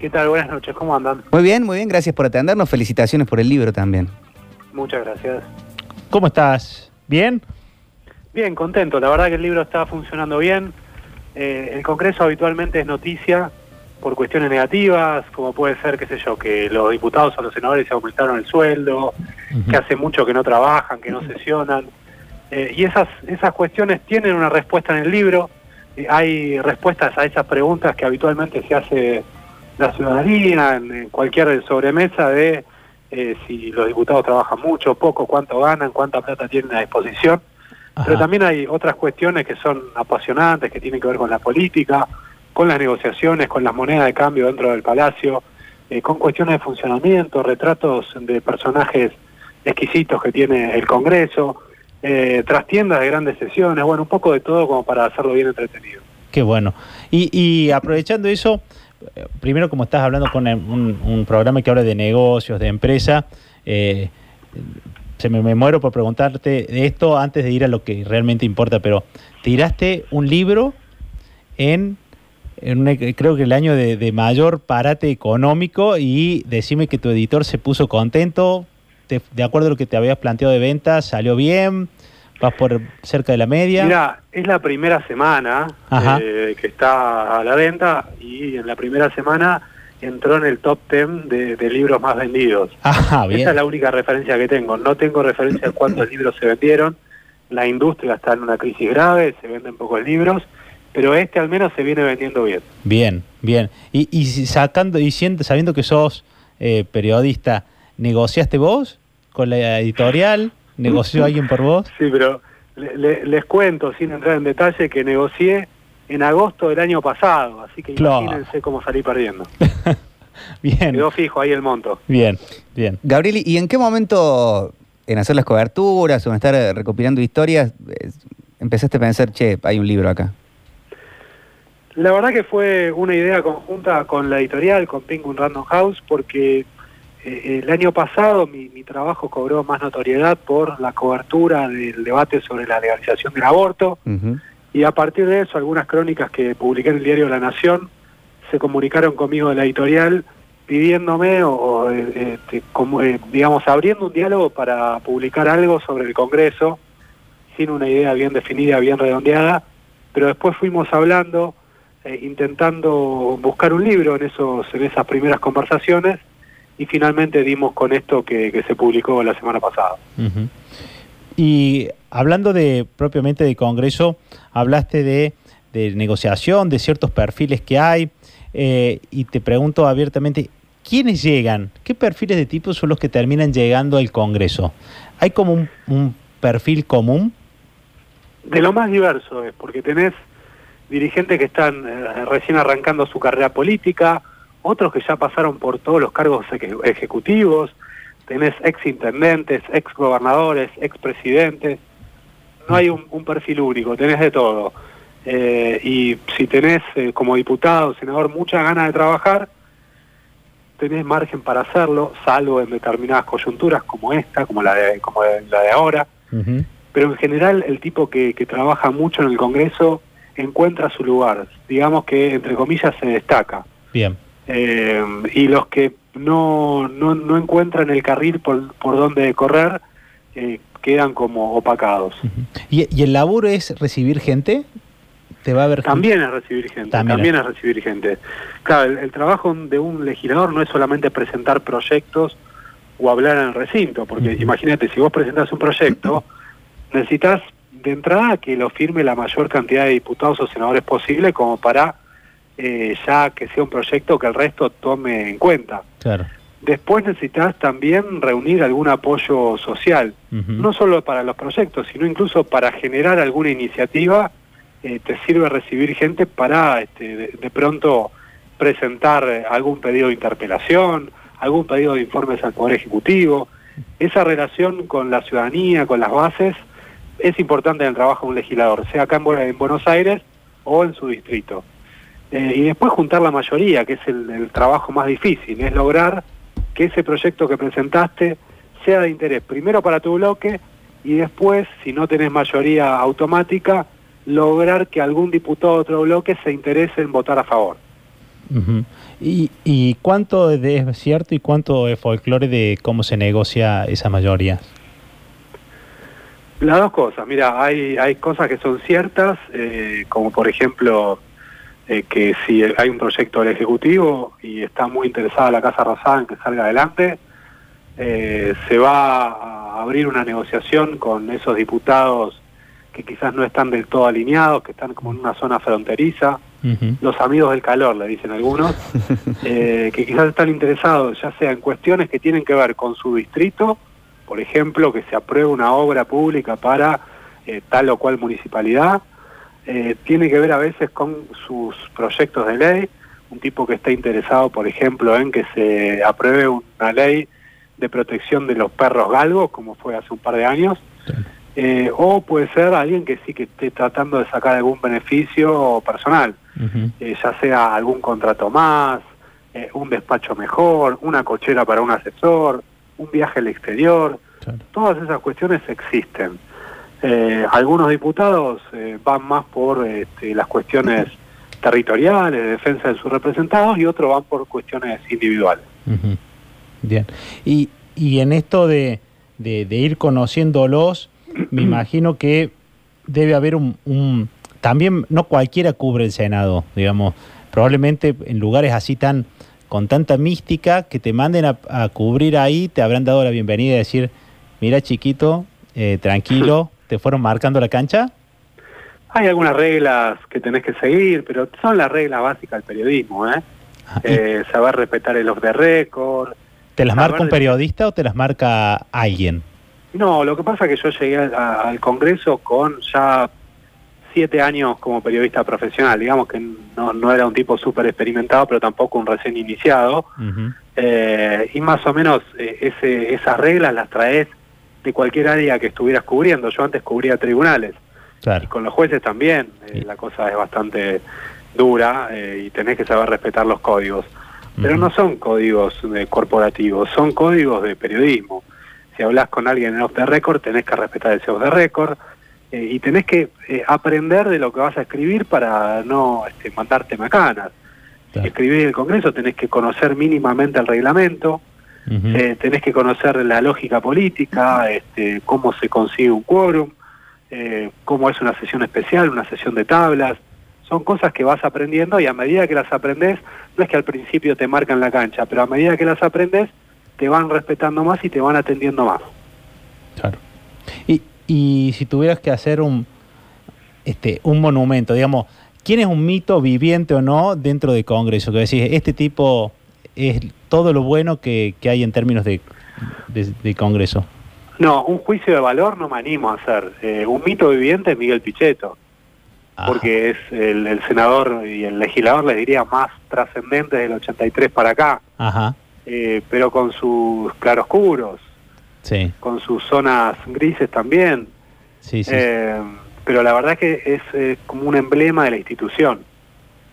¿Qué tal? Buenas noches, ¿cómo andan? Muy bien, muy bien, gracias por atendernos. Felicitaciones por el libro también. Muchas gracias. ¿Cómo estás? ¿Bien? Bien, contento. La verdad que el libro está funcionando bien. Eh, el Congreso habitualmente es noticia por cuestiones negativas, como puede ser, qué sé yo, que los diputados o los senadores se aumentaron el sueldo, que hace mucho que no trabajan, que no sesionan. Eh, y esas, esas cuestiones tienen una respuesta en el libro. Eh, hay respuestas a esas preguntas que habitualmente se hace la ciudadanía en, cualquier sobremesa de eh, si los diputados trabajan mucho, poco, cuánto ganan, cuánta plata tienen a disposición. Pero también hay otras cuestiones que son apasionantes, que tienen que ver con la política, con las negociaciones, con las monedas de cambio dentro del Palacio, eh, con cuestiones de funcionamiento, retratos de personajes exquisitos que tiene el Congreso, eh, trastiendas de grandes sesiones, bueno, un poco de todo como para hacerlo bien entretenido. Qué bueno. Y, y aprovechando eso, primero como estás hablando con un, programa que habla de negocios, de empresa, eh, se me, muero por preguntarte esto antes de ir a lo que realmente importa, pero tiraste un libro en, creo que el año de, mayor parate económico y decime que tu editor se puso contento, de acuerdo a lo que te habías planteado de ventas, salió bien, ¿Vas por cerca de la media? Mira, es la primera semana eh, que está a la venta y en la primera semana entró en el top 10 de, libros más vendidos. Esa es la única referencia que tengo. No tengo referencia de cuántos libros se vendieron. La industria está en una crisis grave, se venden pocos libros, pero este al menos se viene vendiendo bien. Bien, bien. Y, y sacando y sabiendo que sos eh, periodista, ¿negociaste vos con la editorial? ¿Negoció alguien por vos? Sí, pero les cuento, sin entrar en detalle, que negocié en agosto del año pasado, así que imagínense cómo salí perdiendo. bien. Quedó fijo ahí el monto. Bien, bien. Gabriel, ¿y en qué momento en hacer las coberturas o en estar eh, recopilando historias empezaste a pensar, che, hay un libro acá? La verdad que fue una idea conjunta con la editorial, con Penguin Random House, porque eh, el año pasado mi, trabajo cobró más notoriedad por la cobertura del debate sobre la legalización del aborto. Y a partir de eso algunas crónicas que publiqué en el diario La Nación se comunicaron conmigo de la editorial pidiéndome o, eh, este, como, eh, digamos abriendo un diálogo para publicar algo sobre el Congreso sin una idea bien definida, bien redondeada, pero después fuimos hablando, intentando buscar un libro en esos en esas primeras conversaciones y finalmente dimos con esto que, se publicó la semana pasada. Y hablando de propiamente de Congreso, hablaste de, negociación, de ciertos perfiles que hay, eh, y te pregunto abiertamente, ¿quiénes llegan? ¿Qué perfiles de tipo son los que terminan llegando al Congreso? ¿Hay como un, un perfil común? De lo más diverso es, porque tenés dirigentes que están eh, recién arrancando su carrera política, otros que ya pasaron por todos los cargos ejecutivos, tenés ex intendentes, ex gobernadores, ex presidentes, no hay un, perfil único, tenés de todo. Eh, y si tenés eh, como diputado, senador, mucha ganas de trabajar, tenés margen para hacerlo, salvo en determinadas coyunturas como esta, como la de, como la de ahora. Pero en general el tipo que, que trabaja mucho en el Congreso encuentra su lugar, digamos que entre comillas se destaca. Bien. Eh, y los que no, no, no, encuentran el carril por, por donde correr eh, quedan como opacados. ¿Y, el laburo es recibir gente? ¿Te va a ver también es recibir gente, también, es recibir gente. Claro, el, trabajo de un legislador no es solamente presentar proyectos o hablar en el recinto, porque imagínate, si vos presentás un proyecto, necesitas de entrada que lo firme la mayor cantidad de diputados o senadores posible como para eh, ya que sea un proyecto que el resto tome en cuenta. Claro. Después necesitas también reunir algún apoyo social, no solo para los proyectos, sino incluso para generar alguna iniciativa, eh, te sirve recibir gente para este, de, pronto presentar algún pedido de interpelación, algún pedido de informes al Poder Ejecutivo. Esa relación con la ciudadanía, con las bases, es importante en el trabajo de un legislador, sea acá en Buenos Aires o en su distrito. Eh, y después juntar la mayoría, que es el, trabajo más difícil, es lograr que ese proyecto que presentaste sea de interés, primero para tu bloque y después, si no tenés mayoría automática, lograr que algún diputado de otro bloque se interese en votar a favor. ¿Y, y cuánto es cierto y cuánto es folclore de cómo se negocia esa mayoría? Las dos cosas, mira, hay, hay cosas que son ciertas, eh, como por ejemplo eh, que si hay un proyecto del Ejecutivo y está muy interesada la Casa Rosada en que salga adelante, eh, se va a abrir una negociación con esos diputados que quizás no están del todo alineados, que están como en una zona fronteriza, los amigos del calor, le dicen algunos, eh, que quizás están interesados ya sea en cuestiones que tienen que ver con su distrito, por ejemplo, que se apruebe una obra pública para eh, tal o cual municipalidad, eh, tiene que ver a veces con sus proyectos de ley, un tipo que está interesado, por ejemplo, en que se apruebe una ley de protección de los perros galgos, como fue hace un par de años, eh, o puede ser alguien que sí que esté tratando de sacar algún beneficio personal, eh, ya sea algún contrato más, eh, un despacho mejor, una cochera para un asesor, un viaje al exterior, Claro. todas esas cuestiones existen. Eh, algunos diputados eh, van más por este, las cuestiones territoriales, de defensa de sus representados, y otros van por cuestiones individuales. Ujú. Bien. Y, y en esto de, de- de ir conociéndolos, me imagino que debe haber un, un- También no cualquiera cubre el Senado, digamos. Probablemente en lugares así tan con tanta mística que te manden a, a cubrir ahí, te habrán dado la bienvenida y decir, mira chiquito, eh, tranquilo, te fueron marcando la cancha. Hay algunas reglas que tenés que seguir, pero son las reglas básicas del periodismo, ¿eh? Ah, Eh, saber respetar el off the record, ¿Te las marca un de- periodista o te las marca alguien? No, lo que pasa es que yo llegué a- al Congreso con ya siete años como periodista profesional. Digamos que no, no era un tipo súper experimentado, pero tampoco un recién iniciado. Eh, y más o menos eh, ese, esas reglas las traes de cualquier área que estuvieras cubriendo. Yo antes cubría tribunales y con los jueces también. eh. La cosa es bastante dura eh, y tenés que saber respetar los códigos. Pero no son códigos eh, corporativos, son códigos de periodismo. Si hablas con alguien en off the record, tenés que respetar ese off the record y tenés que aprender de lo que vas a escribir para no este, mandarte macanas. Claro. Escribir en el Congreso tenés que conocer mínimamente el reglamento, Eh, tenés que conocer la lógica política, este, cómo se consigue un quórum, eh, cómo es una sesión especial, una sesión de tablas. Son cosas que vas aprendiendo y a medida que las aprendes, no es que al principio te marcan la cancha, pero a medida que las aprendes, te van respetando más y te van atendiendo más. Claro. Y, y si tuvieras que hacer un, este, un monumento, digamos, ¿quién es un mito viviente o no dentro del Congreso? Que decís, este tipo es todo lo bueno que, que hay en términos de, de- de Congreso. No, un juicio de valor no me animo a hacer. Eh, un mito viviente es Miguel Pichetto. Ajá. porque es el, el senador y el legislador, les diría, más trascendente del 83 para acá, Ajá, eh, pero con sus claroscuros, sí, con sus zonas grises también, sí, sí. eh, pero la verdad que es como un emblema de la institución.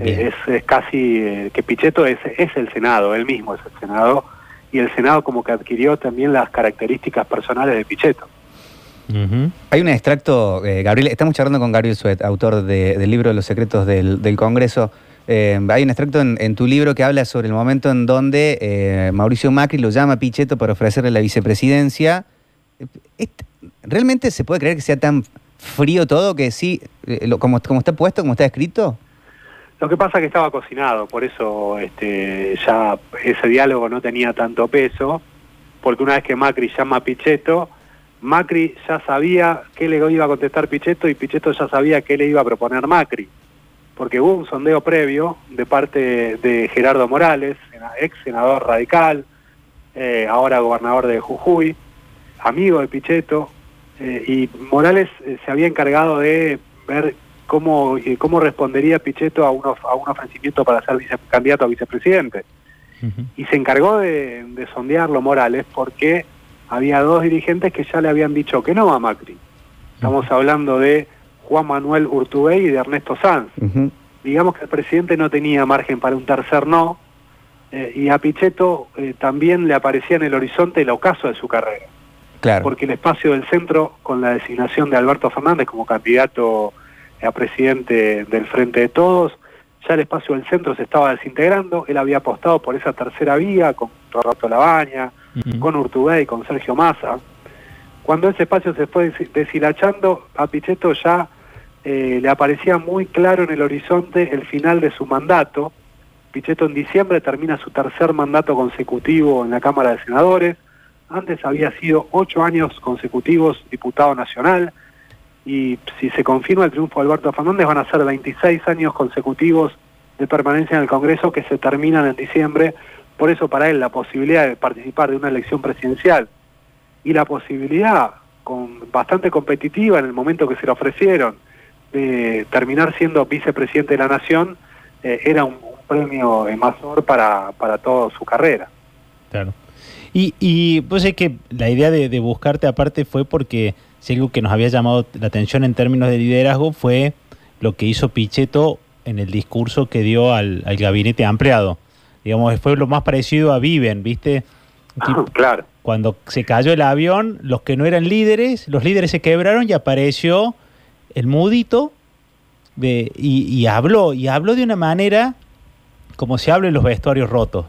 Eh, es, es casi eh, que Pichetto es, es el Senado, él mismo es el Senado, y el Senado como que adquirió también las características personales de Pichetto. Hay un extracto, eh, Gabriel, estamos charlando con Gabriel Suet, autor de- del libro Los secretos del, del Congreso. Eh, hay un extracto en, en tu libro que habla sobre el momento en donde eh, Mauricio Macri lo llama a Pichetto para ofrecerle la vicepresidencia. ¿Realmente se puede creer que sea tan frío todo que sí, eh, lo- como, como está puesto, como está escrito? Lo que pasa es que estaba cocinado, por eso este, ya ese diálogo no tenía tanto peso, porque una vez que Macri llama a Pichetto, Macri ya sabía qué le iba a contestar Pichetto y Pichetto ya sabía qué le iba a proponer Macri, porque hubo un sondeo previo de parte de Gerardo Morales, ex senador radical, eh, ahora gobernador de Jujuy, amigo de Pichetto, eh, y Morales eh, se había encargado de ver cómo, eh, cómo respondería Pichetto a, uno, a un ofrecimiento para ser vice- candidato a vicepresidente. Y se encargó de, de sondearlo Morales porque había dos dirigentes que ya le habían dicho que no a Macri. Estamos hablando de Juan Manuel Urtubey y de Ernesto Sanz. Digamos que el presidente no tenía margen para un tercer no, eh, y a Pichetto eh, también le aparecía en el horizonte el ocaso de su carrera Claro. porque el espacio del centro, con la designación de Alberto Fernández como candidato a presidente del Frente de Todos, ya el espacio del centro se estaba desintegrando, él había apostado por esa tercera vía con Roberto Labaña, Ujú. con Urtubey, con Sergio Massa. Cuando ese espacio se fue des- deshilachando, a Pichetto ya eh, le aparecía muy claro en el horizonte el final de su mandato. Pichetto en diciembre termina su tercer mandato consecutivo en la Cámara de Senadores. Antes había sido ocho años consecutivos diputado nacional y si se confirma el triunfo de Alberto Fernández van a ser 26 años consecutivos de permanencia en el Congreso que se terminan en diciembre. Por eso para él la posibilidad de participar de una elección presidencial y la posibilidad con bastante competitiva en el momento que se le ofrecieron de terminar siendo vicepresidente de la nación eh, era un, un premio eh, mayor para, para toda su carrera. Claro. Y, y pues es que la idea de, de buscarte aparte fue porque si algo que nos había llamado la atención en términos de liderazgo fue lo que hizo Pichetto en el discurso que dio al, al gabinete ampliado. Digamos, fue lo más parecido a Viven, ¿viste? Tipo- claro. cuando se cayó el avión, los que no eran líderes, los líderes se quebraron y apareció el mudito de, y, y habló, y habló de una manera como se habla en los vestuarios rotos.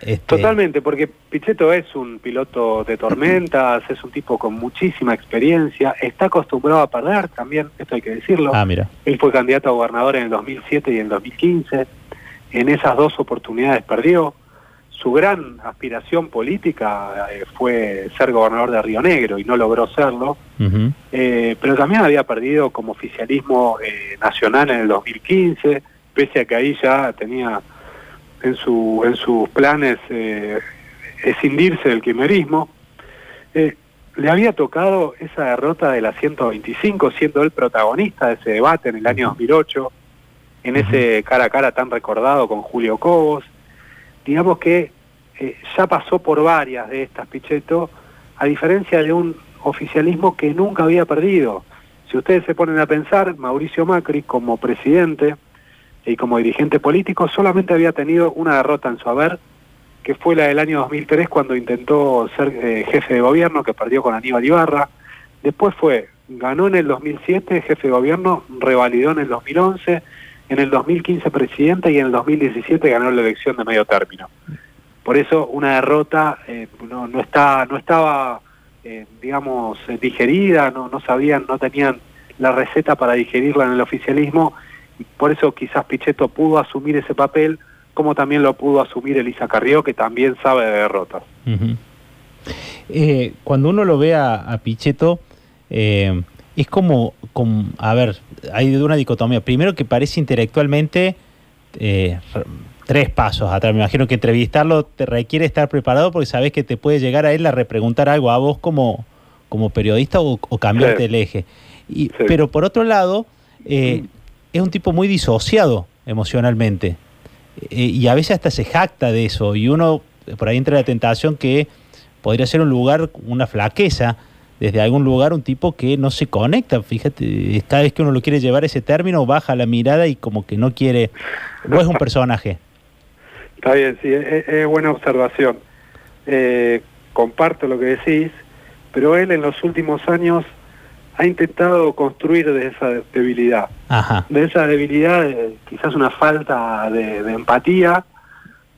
Este, Totalmente, porque Pichetto es un piloto de tormentas, es un tipo con muchísima experiencia, está acostumbrado a perder también, esto hay que decirlo. Ah, mira. Él fue candidato a gobernador en el 2007 y en el 2015. En esas dos oportunidades perdió. Su gran aspiración política eh, fue ser gobernador de Río Negro y no logró serlo. Eh, pero también había perdido como oficialismo eh, nacional en el 2015, pese a que ahí ya tenía en, su, en sus planes eh, escindirse del quimerismo. Eh, le había tocado esa derrota de la 125, siendo él protagonista de ese debate en el año 2008, en ese cara a cara tan recordado con Julio Cobos. Digamos que eh, ya pasó por varias de estas, Pichetto, a diferencia de un oficialismo que nunca había perdido. Si ustedes se ponen a pensar, Mauricio Macri como presidente y como dirigente político solamente había tenido una derrota en su haber, que fue la del año 2003 cuando intentó ser eh, jefe de gobierno, que perdió con Aníbal Ibarra. Después fue, ganó en el 2007 jefe de gobierno, revalidó en el 2011, en el 2015 presidente y en el 2017 ganó la elección de medio término. Por eso una derrota eh, no, está, no estaba, eh, digamos, digerida, no, no sabían, no tenían la receta para digerirla en el oficialismo, por eso quizás Pichetto pudo asumir ese papel, como también lo pudo asumir Elisa Carrió, que también sabe de derrotas. Eh, cuando uno lo ve a, a Pichetto, eh, es como, como, a ver, hay una dicotomía. Primero que parece intelectualmente eh, tres pasos atrás. Me imagino que entrevistarlo te requiere estar preparado porque sabes que te puede llegar a él a repreguntar algo a vos como, como periodista o, o cambiarte Sí. el eje. Y, Sí. Pero por otro lado, eh, es un tipo muy disociado emocionalmente. Eh, y a veces hasta se jacta de eso. Y uno, por ahí entra la tentación que podría ser un lugar, una flaqueza, desde algún lugar, un tipo que no se conecta. Fíjate, cada vez que uno lo quiere llevar ese término, baja la mirada y como que no quiere. O es un personaje. Está bien, sí, es, es buena observación. Eh, comparto lo que decís, pero él en los últimos años ha intentado construir de esa debilidad. Ajá. De esa debilidad, eh, quizás una falta de, de empatía,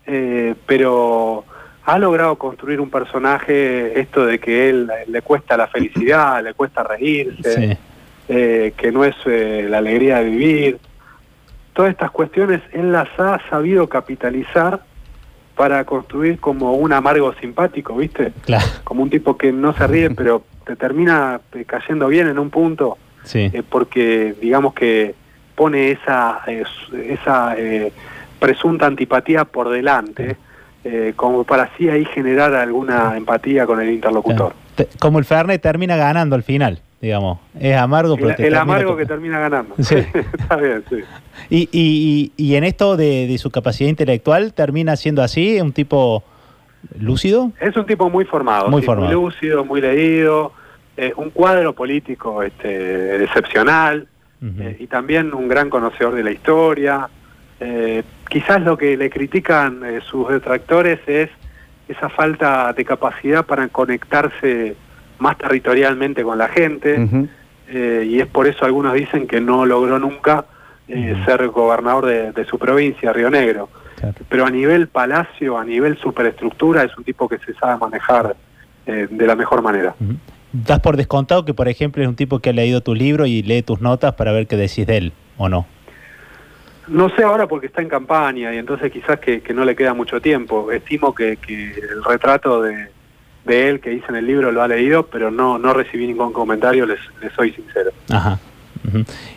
eh, pero ha logrado construir un personaje, esto de que él le cuesta la felicidad, le cuesta reírse, Sí. eh, que no es la alegría de vivir. Todas estas cuestiones él las ha sabido capitalizar para construir como un amargo simpático, ¿viste? Claro. Como un tipo que no se ríe, pero te termina eh, cayendo bien en un punto, Sí. eh, porque digamos que pone esa, eh, esa eh, presunta antipatía por delante, como para así ahí generar alguna empatía con el interlocutor. Te- Como el Fernet termina ganando al final, digamos. Es amargo, pero El, te el termina amargo que termina ganando. Sí. Está bien, sí. Y, y, y, y en esto de, de su capacidad intelectual, termina siendo así, un tipo lúcido. Es un tipo muy formado, Muy sí, formado. lúcido, muy leído, eh, un cuadro político este, excepcional eh, y también un gran conocedor de la historia. Eh, quizás lo que le critican eh, sus detractores es esa falta de capacidad para conectarse más territorialmente con la gente eh, y es por eso algunos dicen que no logró nunca eh, ser gobernador de, de su provincia, Río Negro. Claro. Pero a nivel palacio, a nivel superestructura, es un tipo que se sabe manejar eh, de la mejor manera. Das por descontado que, por ejemplo, es un tipo que ha leído tu libro y lee tus notas para ver qué decís de él, ¿o no? No sé ahora porque está en campaña y entonces quizás que, que no le queda mucho tiempo. Estimo que, que el retrato de, de él que hice en el libro lo ha leído, pero no, no recibí ningún comentario, les, les soy sincero. Ajá.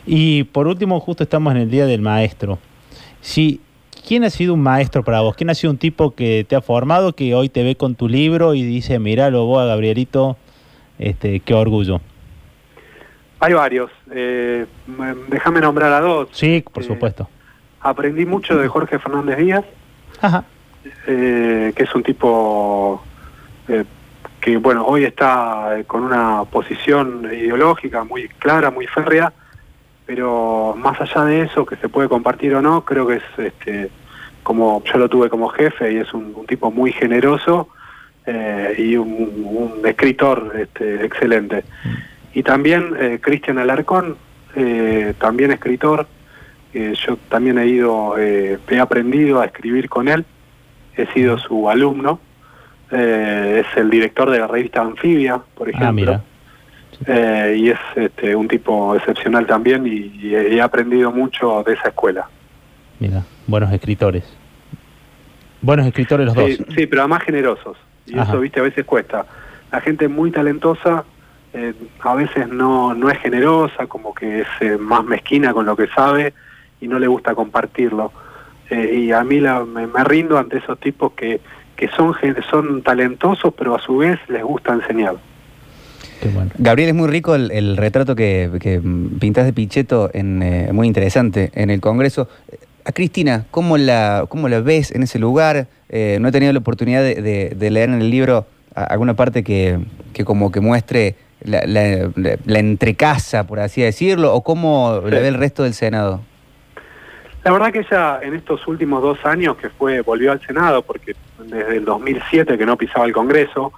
Y por último, justo estamos en el Día del Maestro. Si, ¿Quién ha sido un maestro para vos? ¿Quién ha sido un tipo que te ha formado, que hoy te ve con tu libro y dice, mira, lo vos a Gabrielito, este, qué orgullo? Hay varios. Eh, me- déjame nombrar a dos. Sí, por Eh, supuesto. Aprendí mucho de Jorge Fernández Díaz, Ajá. eh, que es un tipo que, bueno, hoy está eh, con una posición ideológica muy clara, muy férrea, pero más allá de eso, que se puede compartir o no, creo que es, este, como yo lo tuve como jefe y es un, un tipo muy generoso eh, y un, un escritor este, excelente. Y también eh, Cristian Alarcón, eh, también escritor, yo también he ido, eh, he aprendido a escribir con él, he sido su alumno, eh, es el director de la revista Anfibia, por ejemplo. Ah, mira. Eh, y es este, un tipo excepcional también y, y he aprendido mucho de esa escuela. Mira, buenos escritores. Buenos escritores los Sí, dos. sí, pero además generosos. Y Ajá. eso, viste, a veces cuesta. La gente muy talentosa eh, a veces no, no es generosa, como que es eh, más mezquina con lo que sabe y no le gusta compartirlo. Y a mí la- me, me rindo ante esos tipos que, que son, son talentosos, pero a su vez les gusta enseñar. Qué bueno. Gabriel, es muy rico el, el retrato que, que pintas de Pichetto, en, eh, muy interesante, en el Congreso. A Cristina, ¿cómo la, cómo la ves en ese lugar? Eh, no he tenido la oportunidad de, de- de leer en el libro alguna parte que, que como que muestre la, la- la- la entrecasa, por así decirlo, o cómo la Sí. ve el resto del Senado. La verdad que ella en estos últimos dos años que fue volvió al Senado, porque desde el 2007 que no pisaba el Congreso,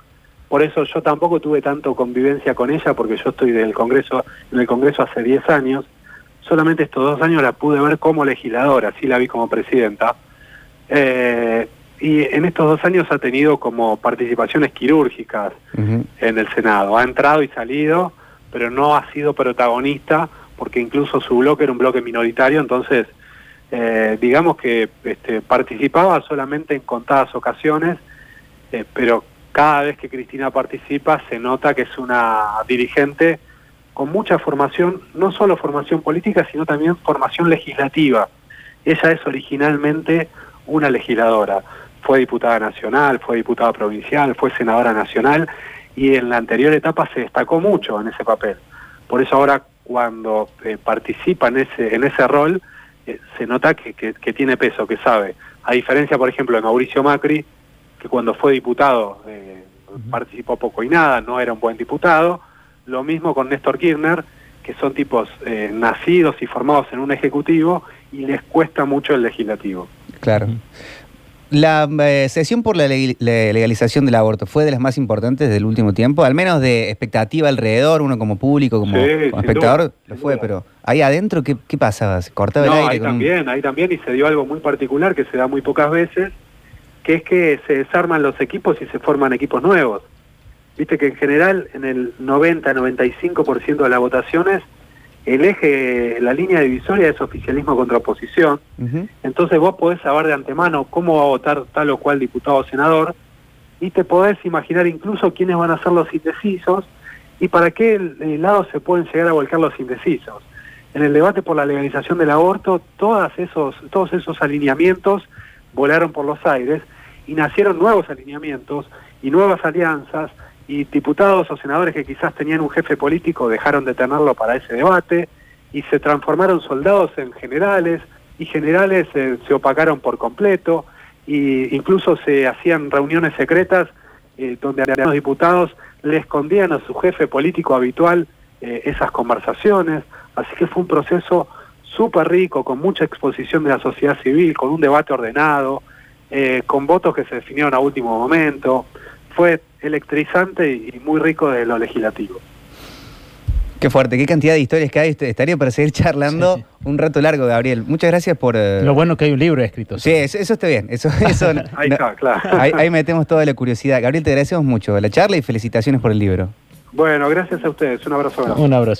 por eso yo tampoco tuve tanto convivencia con ella, porque yo estoy del Congreso, en el Congreso hace 10 años, solamente estos dos años la pude ver como legisladora, sí la vi como presidenta, Eh, y en estos dos años ha tenido como participaciones quirúrgicas, en el Senado. Ha entrado y salido, pero no ha sido protagonista porque incluso su bloque era un bloque minoritario, entonces eh, digamos que este, participaba solamente en contadas ocasiones, eh, pero cada vez que Cristina participa se nota que es una dirigente con mucha formación, no solo formación política, sino también formación legislativa. Ella es originalmente una legisladora. Fue diputada nacional, fue diputada provincial, fue senadora nacional y en la anterior etapa se destacó mucho en ese papel. Por eso ahora cuando eh, participa en ese, en ese rol, eh, se nota que, que- que tiene peso, que sabe. A diferencia, por ejemplo, de Mauricio Macri, que cuando fue diputado eh, participó poco y nada, no era un buen diputado. Lo mismo con Néstor Kirchner, que son tipos eh, nacidos y formados en un ejecutivo y les cuesta mucho el legislativo. Claro. La eh, sesión por la, leg- la legalización del aborto fue de las más importantes del último tiempo, al menos de expectativa alrededor, uno como público, como, Sí, como sin espectador, duda, lo fue, pero ahí adentro, ¿qué, qué pasaba? ¿Se cortaba el aire? ahí un- también, ahí también, y se dio algo muy particular que se da muy pocas veces, que es que se desarman los equipos y se forman equipos nuevos. Viste que en general, en el 90-95% de las votaciones, el eje, la línea divisoria es oficialismo contra oposición. Entonces vos podés saber de antemano cómo va a votar tal o cual diputado o senador y te podés imaginar incluso quiénes van a ser los indecisos y para qué lado se pueden llegar a volcar los indecisos. En el debate por la legalización del aborto, todas esos, todos esos alineamientos volaron por los aires y nacieron nuevos alineamientos y nuevas alianzas y diputados o senadores que quizás tenían un jefe político dejaron de tenerlo para ese debate y se transformaron soldados en generales y generales eh, se opacaron por completo y incluso se hacían reuniones secretas eh, donde a los diputados le escondían a su jefe político habitual eh, esas conversaciones, así que fue un proceso súper rico, con mucha exposición de la sociedad civil, con un debate ordenado, con votos que se definieron a último momento, fue electrizante y muy rico de lo legislativo. Qué fuerte, qué cantidad de historias que hay. Est- Estaría para seguir charlando Sí, un rato largo, Gabriel. Muchas gracias por... eh, Lo bueno que hay un libro escrito. Sí, eso, eso está bien. Eso, eso, no- Ahí está, claro. ahí, ahí metemos toda la curiosidad. Gabriel, te agradecemos mucho la charla y felicitaciones por el libro. Bueno, gracias a ustedes. Un abrazo grande. Un abrazo.